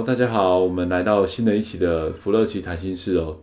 好，大家好，我们来到新的一期的福乐奇谈心事哦。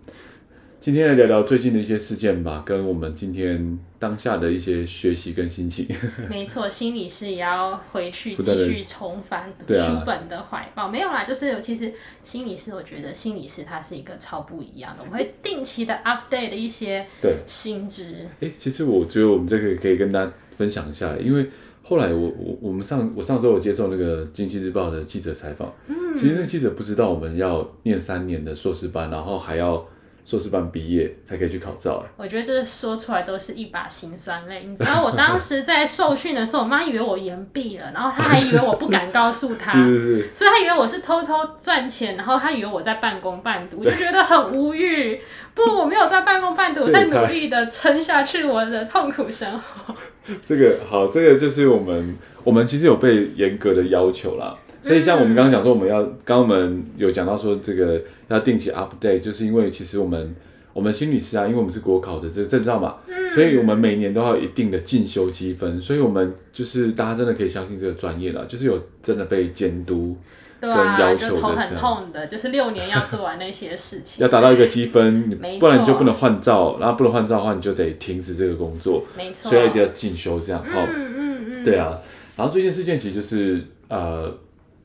今天来聊聊最近的一些事件吧，跟我们今天当下的一些学习跟心情。没错，心理师也要回去继续重返读书本的怀抱。啊、没有啦，就是其实心理师，我觉得心理师他是一个超不一样的，我们会定期的 update 的一些对新知。哎，其实我觉得我们这个可以跟大家分享一下，因为。后来我我我们上我上周我接受那个《经济日报》的记者采访，嗯，其实那个记者不知道我们要念三年的硕士班，然后还要硕士班毕业才可以去考照。我觉得这说出来都是一把辛酸泪。你知道我当时在受训的时候，我妈以为我延毕了，然后她还以为我不敢告诉她，是是是，所以她以为我是偷偷赚钱，然后她以为我在半工半读，我就觉得很无语。不，我没有在半工半读，我在努力的撑下去我的痛苦生活。这个好，这个就是我们，我们其实有被严格的要求啦。所以像我们刚刚讲说，我们要，刚刚我们有讲到说，这个要定期 update，就是因为其实我们，我们心理师啊，因为我们是国考的这个证照嘛，嗯，所以我们每年都要有一定的进修积分，所以我们就是大家真的可以相信这个专业了，就是有真的被监督。对啊，就头很痛的，就是六年要做完那些事情，要达到一个积分，不然你就不能换照，然后不能换照的话，你就得停止这个工作，没错，所以一定要进修这样，好，嗯嗯嗯，对啊，然后最近事件其实就是呃，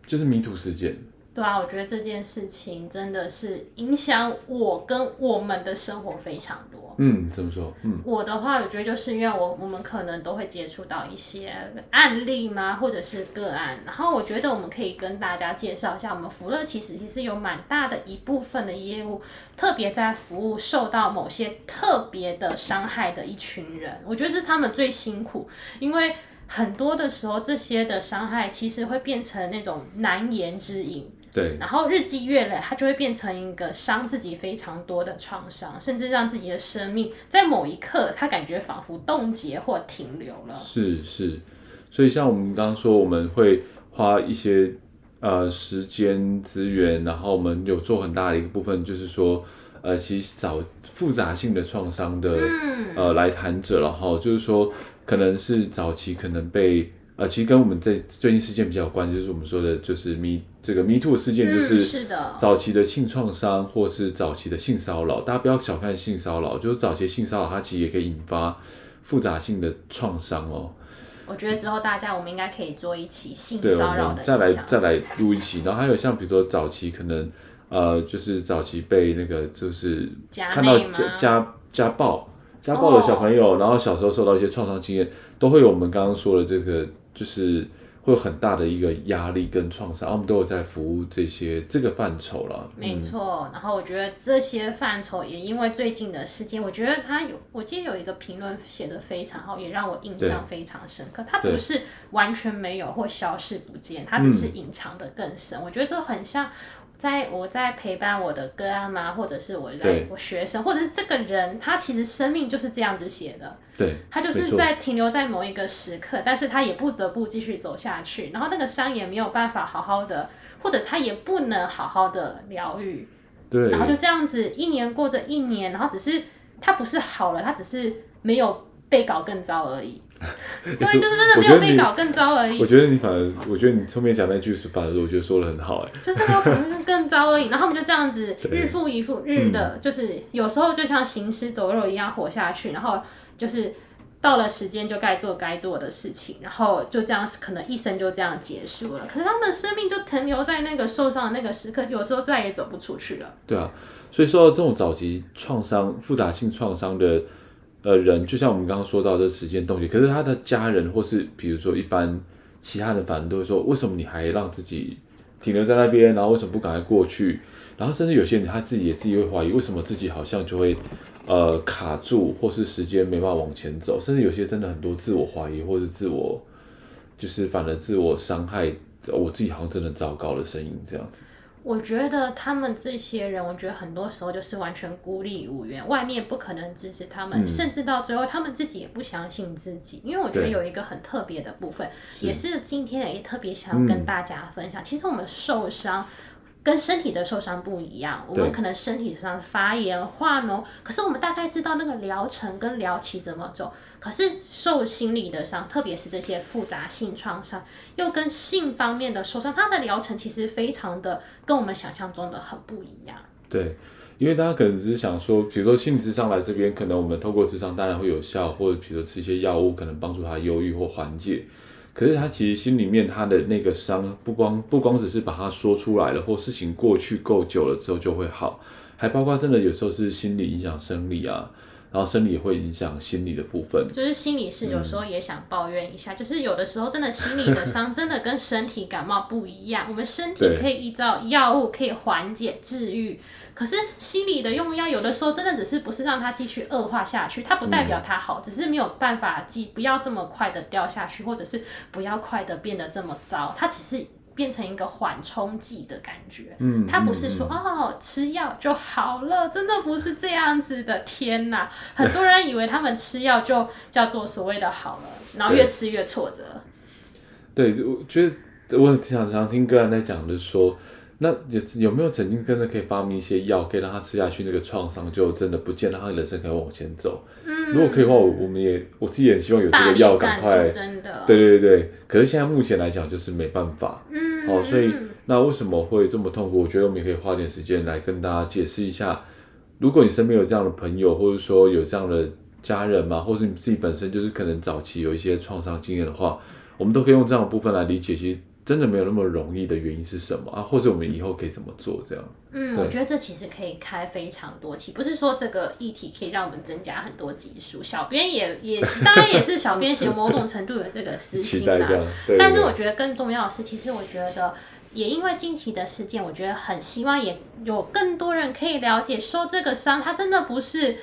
就是 MeToo 事件。对啊，我觉得这件事情真的是影响我跟我们的生活非常多。嗯，怎么说？嗯，我的话，我觉得就是因为我我们可能都会接触到一些案例嘛，或者是个案，然后我觉得我们可以跟大家介绍一下，我们福乐其实其实有蛮大的一部分的业务，特别在服务受到某些特别的伤害的一群人。我觉得是他们最辛苦，因为很多的时候，这些的伤害其实会变成那种难言之隐。对，然后日积月累，它就会变成一个伤自己非常多的创伤，甚至让自己的生命在某一刻，他感觉仿佛冻结或停留了。是是，所以像我们刚刚说，我们会花一些呃时间资源，然后我们有做很大的一个部分，就是说呃，其实找复杂性的创伤的、嗯、呃来谈者，然后就是说可能是早期可能被。呃，其实跟我们在最近事件比较有关，就是我们说的，就是 Me 这个 Me Too 事件，就是早期的性创伤，或是早期的性骚扰。大家不要小看性骚扰，就是早期性骚扰，它其实也可以引发复杂性的创伤哦。我觉得之后大家我们应该可以做一期性骚扰的，再来再来录一期。然后还有像比如说早期可能呃，就是早期被那个就是看到家家家暴家暴的小朋友，哦，然后小时候受到一些创伤经验，都会有我们刚刚说的这个。就是会有很大的一个压力跟创伤，我们都有在服务这些这个范畴了。没错，然后我觉得这些范畴也因为最近的事件，我觉得他有，我记得有一个评论写的非常好，也让我印象非常深刻。他不是完全没有或消失不见，他只是隐藏的更深。嗯。我觉得这很像。在我在陪伴我的个案嘛，或者是我在我学生，或者是这个人，他其实生命就是这样子写的。对，他就是在停留在某一个时刻，但是他也不得不继续走下去，然后那个伤也没有办法好好的，或者他也不能好好的疗愈。对，然后就这样子一年过着一年，然后只是他不是好了，他只是没有被搞更糟而已。对，就是真的没有被搞更糟而已。我觉得你反而，我觉得你后面讲那句是反而我觉得说的很好哎。就是他可能更糟而已，然后我们就这样子 日复一日日的，就是有时候就像行尸走肉一样活下去，然后就是到了时间就该做该做的事情，然后就这样可能一生就这样结束了。可是他们的生命就停留在那个受伤的那个时刻，有时候再也走不出去了。对啊，所以说这种早期创伤、复杂性创伤的。呃，人就像我们刚刚说到的时间冻结，可是他的家人或是比如说一般其他人，反正都会说，为什么你还让自己停留在那边，然后为什么不赶快过去？然后甚至有些人他自己也自己会怀疑，为什么自己好像就会呃卡住，或是时间没办法往前走，甚至有些真的很多自我怀疑或是自我就是反而自我伤害，我自己好像真的糟糕的声音这样子。我觉得他们这些人，我觉得很多时候就是完全孤立无援，外面不可能支持他们，嗯、甚至到最后他们自己也不相信自己。因为我觉得有一个很特别的部分，也是今天也特别想要跟大家分享。嗯、其实我们受伤。跟身体的受伤不一样，我们可能身体上发炎、化脓，可是我们大概知道那个疗程跟疗期怎么走。可是受心理的伤，特别是这些复杂性创伤，又跟性方面的受伤，它的疗程其实非常的跟我们想象中的很不一样。对，因为大家可能只是想说，比如说心理咨商来这边，可能我们透过智商当然会有效，或者比如说吃一些药物，可能帮助他忧郁或缓解。可是他其实心里面他的那个伤，不光不光只是把它说出来了，或事情过去够久了之后就会好，还包括真的有时候是心理影响生理啊。然后生理也会影响心理的部分，就是心理是有时候也想抱怨一下，嗯、就是有的时候真的心理的伤 真的跟身体感冒不一样，我们身体可以依照药物可以缓解治愈，可是心理的用药有的时候真的只是不是让它继续恶化下去，它不代表它好，嗯、只是没有办法继不要这么快的掉下去，或者是不要快的变得这么糟，它只是。变成一个缓冲剂的感觉，嗯，它不是说、嗯、哦吃药就好了，真的不是这样子的。天哪，很多人以为他们吃药就叫做所谓的好了，然后越吃越挫折。对，我觉得我常常听个人在讲的说。那有有没有曾经真的可以发明一些药，可以让他吃下去，那个创伤就真的不见，让他人生可以往前走？嗯，如果可以的话，我我们也我自己也希望有这个药赶快。真的。对对对，可是现在目前来讲就是没办法。嗯。哦，所以那为什么会这么痛苦？我觉得我们也可以花点时间来跟大家解释一下。如果你身边有这样的朋友，或者说有这样的家人嘛，或者是你自己本身就是可能早期有一些创伤经验的话，我们都可以用这样的部分来理解。其实。真的没有那么容易的原因是什么啊？或者我们以后可以怎么做？这样，嗯，我觉得这其实可以开非常多期，不是说这个议题可以让我们增加很多集数。小编也 也当然也是小编写某种程度的这个私心啦。但是我觉得更重要的是，其实我觉得也因为近期的事件，我觉得很希望也有更多人可以了解，说这个伤，它真的不是。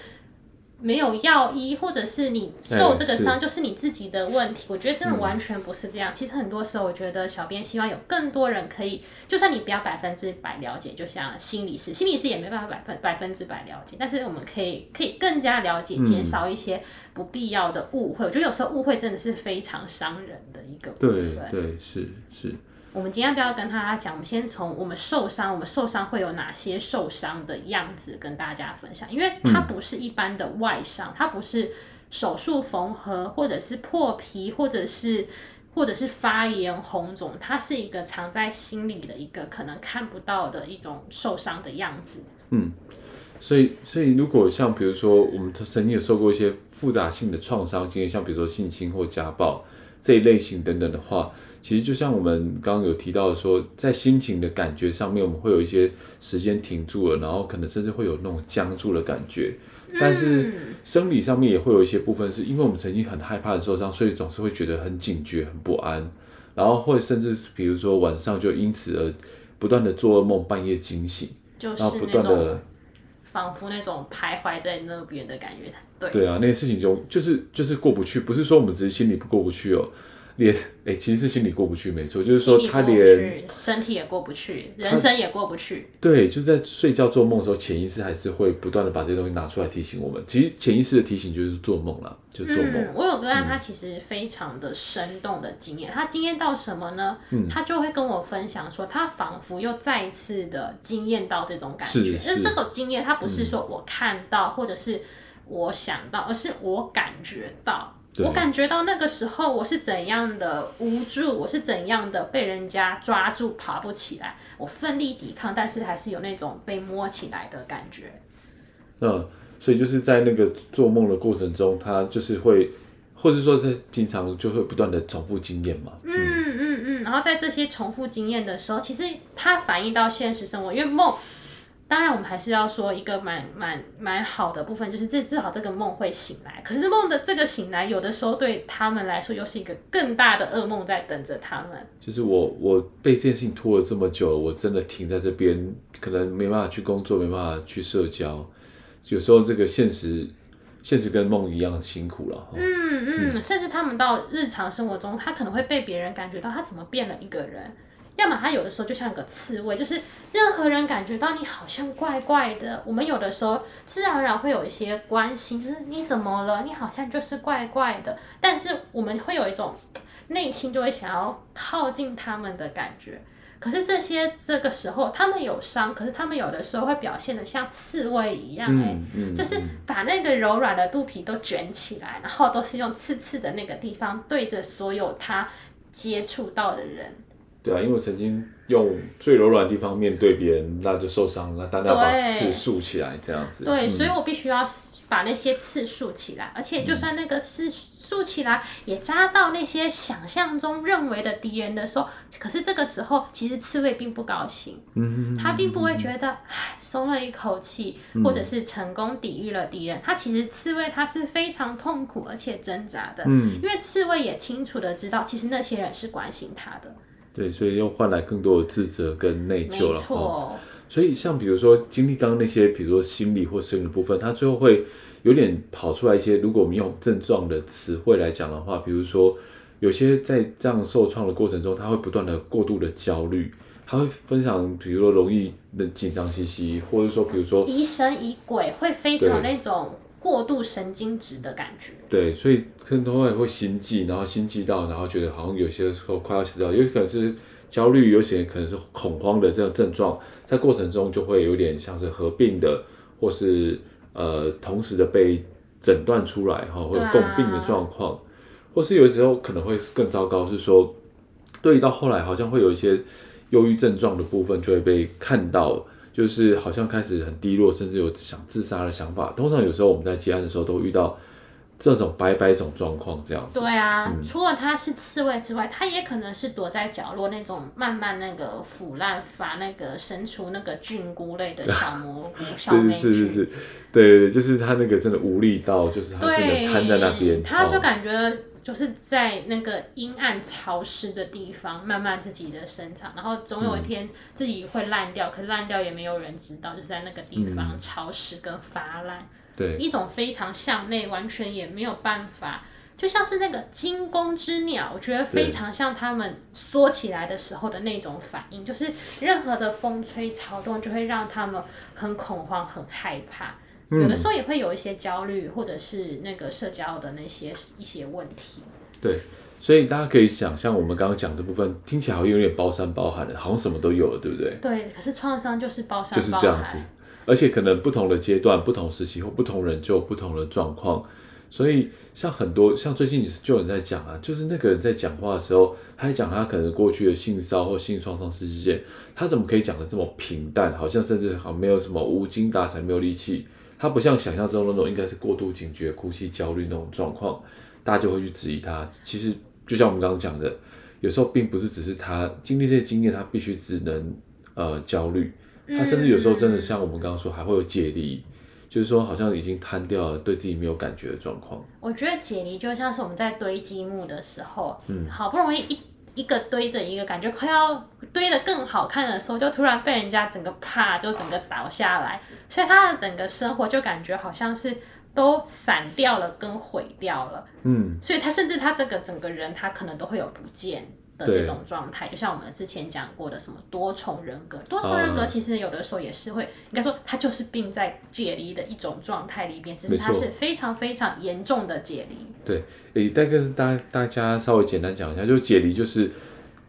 没有药医，或者是你受这个伤就是你自己的问题。我觉得真的完全不是这样。嗯、其实很多时候，我觉得小编希望有更多人可以，就算你不要百分之百了解，就像心理师，心理师也没办法百分百分之百了解，但是我们可以可以更加了解，减少一些不必要的误会。嗯、我觉得有时候误会真的是非常伤人的一个部分。对对是是。我们今天不要跟大家讲，我们先从我们受伤，我们受伤会有哪些受伤的样子跟大家分享，因为它不是一般的外伤，它不是手术缝合，或者是破皮，或者是或者是发炎红肿，它是一个藏在心里的一个可能看不到的一种受伤的样子。嗯，所以所以如果像比如说我们曾经有受过一些复杂性的创伤经验，像比如说性侵或家暴这一类型等等的话。其实就像我们刚刚有提到的说，在心情的感觉上面，我们会有一些时间停住了，然后可能甚至会有那种僵住的感觉。但是生理上面也会有一些部分，是因为我们曾经很害怕的受伤，所以总是会觉得很警觉、很不安，然后会甚至比如说晚上就因此而不断的做噩梦，半夜惊醒，就是然后不断的仿佛那种徘徊在那边的感觉。对对啊，那些事情就就是就是过不去，不是说我们只是心里不过不去哦。连哎、欸，其实是心里过不去，没错，就是说他连身体也过不去，人生也过不去。对，就在睡觉做梦的时候，潜意识还是会不断的把这些东西拿出来提醒我们。其实潜意识的提醒就是做梦了，就做梦。嗯，我有个案，他其实非常的生动的经验，嗯、他经验到什么呢？嗯，他就会跟我分享说，他仿佛又再一次的经验到这种感觉。但是，是这个经验，他不是说我看到，嗯、或者是我想到，而是我感觉到。我感觉到那个时候我是怎样的无助，我是怎样的被人家抓住爬不起来，我奋力抵抗，但是还是有那种被摸起来的感觉。嗯，所以就是在那个做梦的过程中，他就是会，或者说是平常就会不断的重复经验嘛。嗯嗯嗯，然后在这些重复经验的时候，其实它反映到现实生活，因为梦。当然，我们还是要说一个蛮蛮蛮好的部分，就是这至少这个梦会醒来。可是梦的这个醒来，有的时候对他们来说又是一个更大的噩梦在等着他们。就是我我被这件事情拖了这么久，我真的停在这边，可能没办法去工作，没办法去社交。有时候这个现实现实跟梦一样辛苦了。嗯嗯，嗯，甚至他们到日常生活中，他可能会被别人感觉到他怎么变了一个人。要么他有的时候就像个刺猬，就是任何人感觉到你好像怪怪的，我们有的时候自然而然会有一些关心，就是你怎么了？你好像就是怪怪的。但是我们会有一种内心就会想要靠近他们的感觉。可是这些这个时候他们有伤，可是他们有的时候会表现的像刺猬一样，哎、嗯嗯，就是把那个柔软的肚皮都卷起来，然后都是用刺刺的那个地方对着所有他接触到的人。对啊，因为我曾经用最柔软的地方面对别人，那就受伤了，当然要把刺竖起来，这样子。对、嗯，所以我必须要把那些刺竖起来，而且就算那个刺竖起来也扎到那些想象中认为的敌人的时候，可是这个时候其实刺猬并不高兴，嗯，他并不会觉得唉松了一口气，或者是成功抵御了敌人，他其实刺猬他是非常痛苦而且挣扎的，嗯，因为刺猬也清楚的知道，其实那些人是关心他的。对，所以又换来更多的自责跟内疚了哈。所以像比如说经历刚刚那些，比如说心理或生理的部分，它最后会有点跑出来一些。如果我们用症状的词汇来讲的话，比如说有些在这样受创的过程中，他会不断的过度的焦虑，他会分享，比如说容易的紧张兮兮，或者说比如说疑神疑鬼，会非常那种。过度神经质的感觉，对，所以很多人会心悸，然后心悸到，然后觉得好像有些时候快要死掉，有可能是焦虑，有些可能是恐慌的这种症状，在过程中就会有点像是合并的，或是呃同时的被诊断出来哈，会有共病的状况，啊，或是有的时候可能会更糟糕，是说对于到后来好像会有一些忧郁症状的部分就会被看到。就是好像开始很低落，甚至有想自杀的想法。通常有时候我们在接案的时候都遇到这种百百种状况，这样子。对啊、嗯，除了他是刺猬之外，他也可能是躲在角落那种慢慢那个腐烂发那个生出那个菌菇类的小蘑菇、小 霉菌。是是是，对对对，就是他那个真的无力到，就是他真的瘫在那边，他就感觉。就是在那个阴暗潮湿的地方，慢慢自己的生长，然后总有一天自己会烂掉，嗯、可是烂掉也没有人知道，就是在那个地方、嗯、潮湿跟发烂，对，一种非常向内，完全也没有办法，就像是那个惊弓之鸟，我觉得非常像他们缩起来的时候的那种反应，就是任何的风吹草动就会让他们很恐慌、很害怕。有的时候也会有一些焦虑，或者是那个社交的那些一些问题。对，所以大家可以想象，我们刚刚讲的部分听起来好像有点包山包海的，好像什么都有了，对不对？对，可是创伤就是包山包海。就是这样子，而且可能不同的阶段、不同时期或不同人就有不同的状况。所以像很多像最近就有人在讲啊，就是那个人在讲话的时候，他在讲他可能过去的性骚或性创伤事件，他怎么可以讲的这么平淡？好像甚至好像没有什么无精打采，没有力气。他不像想象中的那种，应该是过度警觉、哭泣、焦虑那种状况，大家就会去质疑他。其实就像我们刚刚讲的，有时候并不是只是他经历这些经验，他必须只能呃焦虑。他甚至有时候真的像我们刚刚说，还会有解离，就是说好像已经瘫掉了，对自己没有感觉的状况。我觉得解离就像是我们在堆积木的时候，嗯，好不容易一。一个堆着一个，感觉快要堆得更好看的时候，就突然被人家整个啪就整个倒下来，所以他的整个生活就感觉好像是都散掉了跟毁掉了。嗯，所以他甚至他这个整个人他可能都会有不见的这种状态，就像我们之前讲过的什么多重人格，多重人格其实有的时候也是会，应该说他就是病在解离的一种状态里边，只是他是非常非常严重的解离。对，诶，大概是大大家稍微简单讲一下，就是解离就是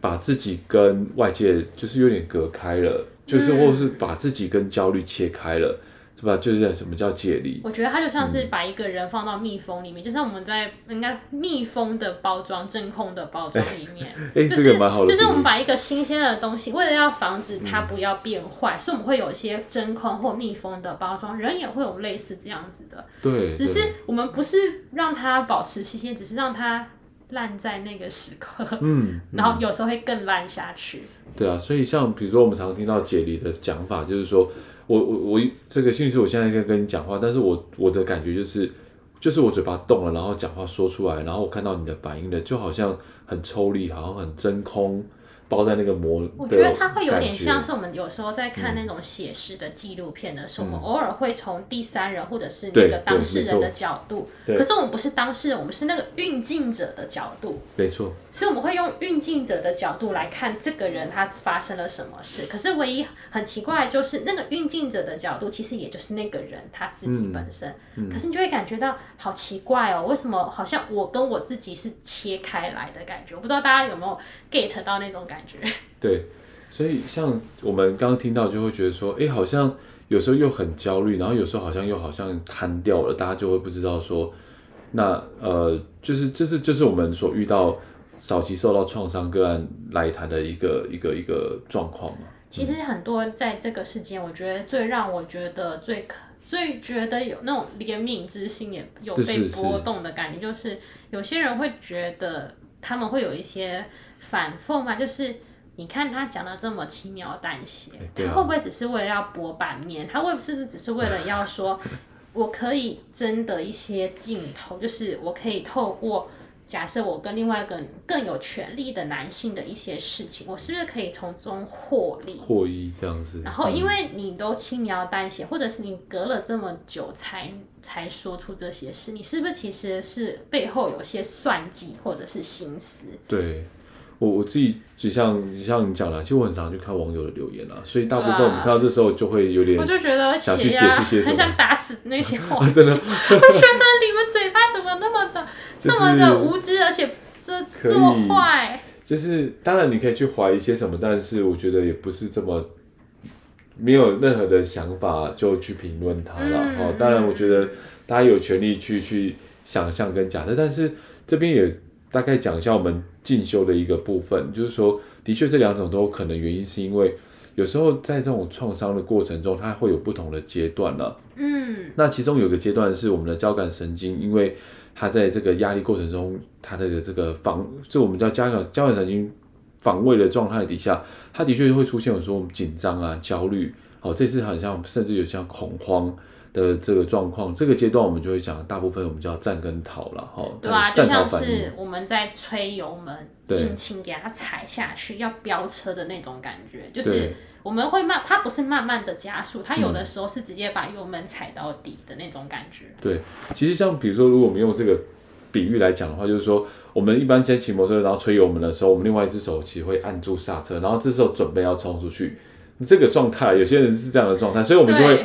把自己跟外界就是有点隔开了，就是或者是把自己跟焦虑切开了。是吧？就是什么叫解离？我觉得它就像是把一个人放到密封里面，嗯、就像我们在应该密封的包装、真空的包装里面。哎、欸，就是、这个蛮好的。就是我们把一个新鲜的东西，为了要防止它不要变坏、嗯，所以我们会有一些真空或密封的包装。人也会有类似这样子的。对。只是我们不是让它保持新鲜，只是让它烂在那个时刻。嗯。然后有时候会更烂下去。对啊，所以像比如说我们常常听到解离的讲法，就是说。我我我这个心理师，我现在在跟你讲话，但是我我的感觉就是，就是我嘴巴动了，然后讲话说出来，然后我看到你的反应的，就好像很抽离，好像很真空，包在那个膜。我觉得它会有点像是我们有时候在看那种写实的纪录片的时候，嗯、我们偶尔会从第三人或者是那个当事人的角度，可是我们不是当事人，我们是那个运镜者的角度。没错。所以我们会用运镜者的角度来看这个人他发生了什么事。可是唯一很奇怪的就是那个运镜者的角度，其实也就是那个人他自己本身。嗯嗯、可是你就会感觉到好奇怪哦，为什么好像我跟我自己是切开来的感觉？我不知道大家有没有 get 到那种感觉？对，所以像我们刚刚听到，就会觉得说，哎，好像有时候又很焦虑，然后有时候好像又好像瘫掉了，大家就会不知道说，那呃，就是这是就是我们所遇到。早期受到创伤个案来谈的一个一个一个状况嘛。其实很多在这个事件，我觉得最让我觉得最可最觉得有那种怜悯之心，也有被波动的感觉，就是有些人会觉得他们会有一些反讽嘛，就是你看他讲的这么轻描淡写，他会不会只是为了要博版面？他会不会是只是为了要说，我可以争得一些镜头，就是我可以透过。假设我跟另外一个更有权力的男性的一些事情，我是不是可以从中获利？获益这样子。然后，因为你都轻描淡写，或者是你隔了这么久才才说出这些事，你是不是其实是背后有些算计或者是心思？对。我我自己就像你像你讲的，其实我很常去看网友的留言啊，所以大部分我们看到这时候就会有点，我就觉得想去解释些什么，很想打死那些 话，啊、真的。我觉得你们嘴巴怎么那么的、就是、这么的无知，而且这这么坏。就是当然你可以去怀疑些什么，但是我觉得也不是这么没有任何的想法就去评论他了。哦、嗯，当然我觉得大家有权利去去想象跟假设，但是这边也。大概讲一下我们进修的一个部分，就是说，的确这两种都有可能，原因是因为有时候在这种创伤的过程中，它会有不同的阶段了。嗯，那其中有一个阶段是我们的交感神经，因为它在这个压力过程中，它的这个防，就我们叫交感交感神经防卫的状态底下，它的确会出现有时候我们紧张啊、焦虑，哦，这次好像甚至有像恐慌。的这个状况，这个阶段我们就会讲，大部分我们叫战跟逃了哈。对啊，就像是我们在吹油门，引擎给它踩下去，要飙车的那种感觉，就是我们会慢，它不是慢慢的加速，它有的时候是直接把油门踩到底的那种感觉。嗯、对，其实像比如说，如果我们用这个比喻来讲的话，就是说，我们一般在骑摩托车，然后吹油门的时候，我们另外一只手其实会按住刹车，然后这时候准备要冲出去，这个状态，有些人是这样的状态，所以我们就会。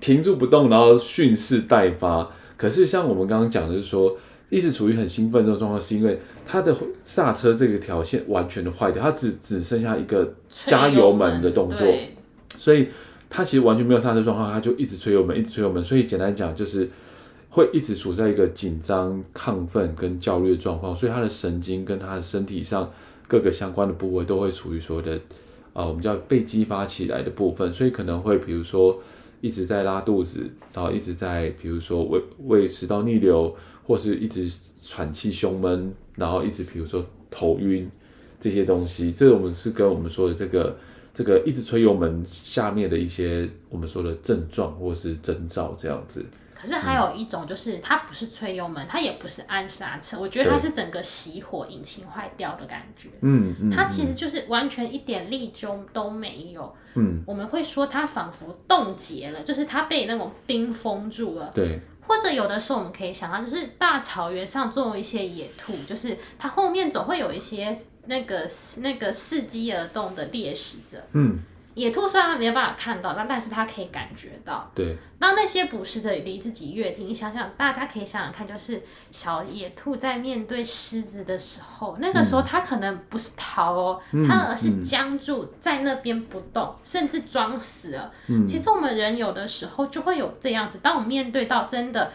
停住不动，然后蓄势待发。可是像我们刚刚讲的，是说一直处于很兴奋这种状况，是因为它的刹车这个条线完全的坏掉，它只只剩下一个加油门的动作，所以它其实完全没有刹车状况，它就一直催油门，一直催油门。所以简单讲就是会一直处在一个紧张、亢奋跟焦虑的状况，所以他的神经跟他的身体上各个相关的部位都会处于所谓的啊、呃，我们叫被激发起来的部分，所以可能会比如说。一直在拉肚子，然后一直在，比如说胃胃食道逆流，或是一直喘气胸闷，然后一直比如说头晕这些东西，这个我们是跟我们说的这个这个一直吹油门下面的一些我们说的症状或是征兆这样子。可是还有一种，就是它不是吹油门，它也不是按刹车，我觉得它是整个熄火，引擎坏掉的感觉。嗯嗯，它其实就是完全一点力中都没有。嗯，我们会说它仿佛冻结了，就是它被那种冰封住了。对。或者有的时候我们可以想象，就是大草原上总有一些野兔，就是它后面总会有一些那个那个伺机而动的猎食者。嗯。野兔虽然没有办法看到，但但是它可以感觉到。对。那那些捕食者离自己越近，你想想，大家可以想想看，就是小野兔在面对狮子的时候，那个时候它可能不是逃哦，嗯、它而是僵住在那边不动，嗯、甚至装死了。嗯。其实我们人有的时候就会有这样子，当我们面对到真的。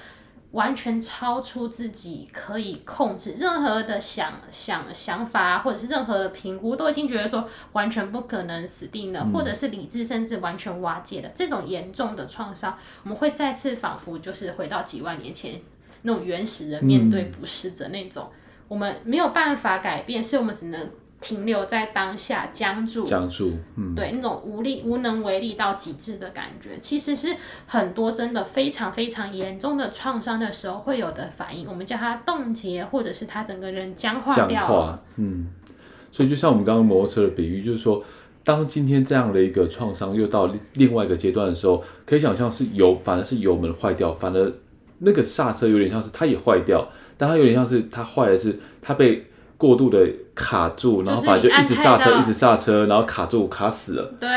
完全超出自己可以控制，任何的想想想法，或者是任何的评估，都已经觉得说完全不可能死定了，嗯、或者是理智甚至完全瓦解的这种严重的创伤，我们会再次仿佛就是回到几万年前那种原始人面对不适者那种，嗯、我们没有办法改变，所以我们只能。停留在当下，僵住，僵住，嗯，对，那种无力、无能为力到极致的感觉，其实是很多真的非常非常严重的创伤的时候会有的反应。我们叫它冻结，或者是它整个人僵化掉。僵化，嗯，所以就像我们刚刚摩托车的比喻，就是说，当今天这样的一个创伤又到另外一个阶段的时候，可以想象是油，反而是油门坏掉，反而那个刹车有点像是它也坏掉，但它有点像是它坏的是它被过度的卡住，然后反正就一直刹车，一直刹车，然后卡住卡死了。对，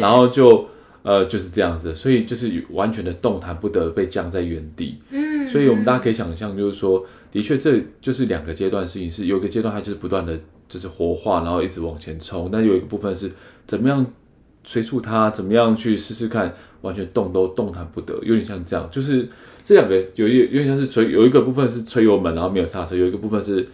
然后就。呃，就是这样子，所以就是完全的动弹不得，被僵在原地。嗯，所以我们大家可以想象，就是说，的确，这就是两个阶段的事情，是有一个阶段它就是不断的就是活化，然后一直往前冲，但有一个部分是怎么样催促它，怎么样去试试看，完全动都动弹不得，有点像这样，就是这两个有一有点像是吹，有一个部分是吹油门，然后没有刹车，有一个部分是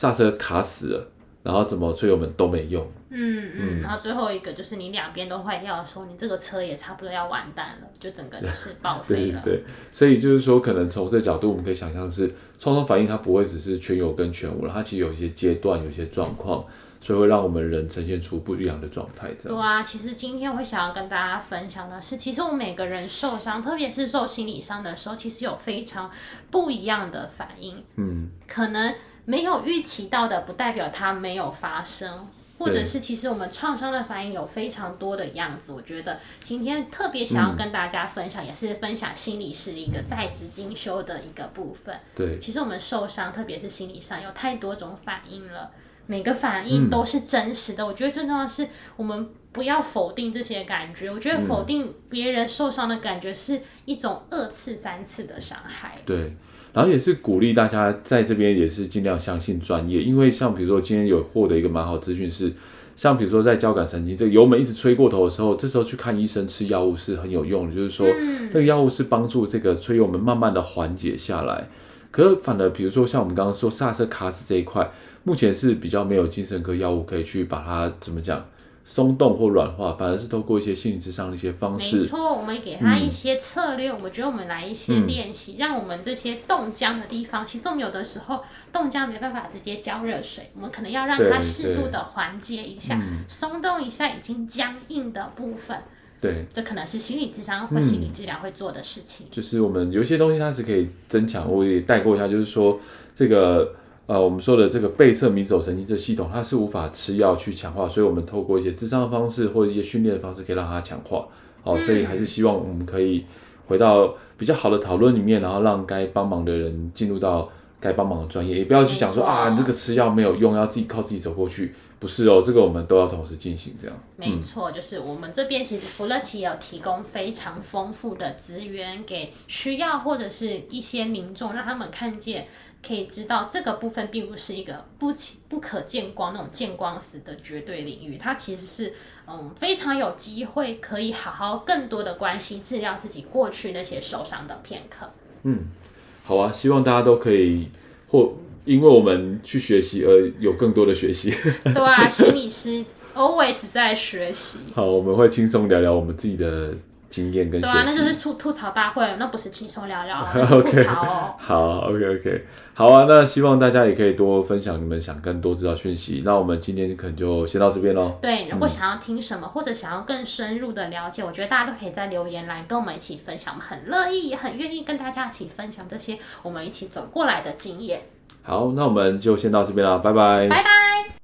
刹车卡死了。然后怎么吹油门都没用。嗯嗯，然后最后一个就是你两边都坏掉的时候，你这个车也差不多要完蛋了，就整个就是报废了。对，对，所以就是说，可能从这个角度，我们可以想象是创伤反应，它不会只是全有跟全无了，它其实有一些阶段，有一些状况，所以会让我们人呈现出不一样的状态。这样。对啊，其实今天会想要跟大家分享的是，其实我们每个人受伤，特别是受心理伤的时候，其实有非常不一样的反应。嗯，可能。没有预期到的，不代表它没有发生，或者是其实我们创伤的反应有非常多的样子。我觉得今天特别想要跟大家分享，嗯、也是分享心理是一个在职进修的一个部分。对，其实我们受伤，特别是心理上，有太多种反应了，每个反应都是真实的。嗯、我觉得最重要的是，我们不要否定这些感觉。我觉得否定别人受伤的感觉是一种二次、三次的伤害。对。然后也是鼓励大家在这边也是尽量相信专业，因为像比如说今天有获得一个蛮好资讯是，像比如说在交感神经这个油门一直吹过头的时候，这时候去看医生吃药物是很有用的，就是说那个药物是帮助这个催油门慢慢的缓解下来。可是反而比如说像我们刚刚说刹车卡死这一块，目前是比较没有精神科药物可以去把它怎么讲？松动或软化，反而是透过一些心理智商的一些方式。没错，我们给他一些策略，嗯、我们觉得我们来一些练习，嗯、让我们这些冻僵的地方，其实我们有的时候冻僵没办法直接浇热水，我们可能要让它适度的缓解一下，松动一下已经僵硬的部分。对，这可能是心理智商或心理治疗会做的事情。嗯、就是我们有些东西它是可以增强，我也带过一下，就是说这个。呃，我们说的这个背侧迷走神经这系统，它是无法吃药去强化，所以我们透过一些智商的方式或者一些训练的方式，可以让它强化。好，所以还是希望我们可以回到比较好的讨论里面，然后让该帮忙的人进入到该帮忙的专业，也不要去讲说啊，你这个吃药没有用，要自己靠自己走过去。不是哦，这个我们都要同时进行，这样。没错，就是我们这边其实福乐奇有提供非常丰富的资源给需要或者是一些民众，让他们看见。可以知道这个部分并不是一个不不可见光那种见光死的绝对领域，它其实是嗯非常有机会可以好好更多的关心治疗自己过去那些受伤的片刻。嗯，好啊，希望大家都可以或因为我们去学习而有更多的学习。对啊，心理师 always 在学习。好，我们会轻松聊聊我们自己的。经验跟对啊，那就是吐吐槽大会，那不是轻松聊聊，是吐槽哦。好，OK OK，好啊，那希望大家也可以多分享你们想更多知道讯息。那我们今天可能就先到这边喽。对，如果想要听什么，嗯、或者想要更深入的了解，我觉得大家都可以在留言来跟我们一起分享，我们很乐意，也很愿意跟大家一起分享这些我们一起走过来的经验。好，那我们就先到这边了，拜拜。拜拜。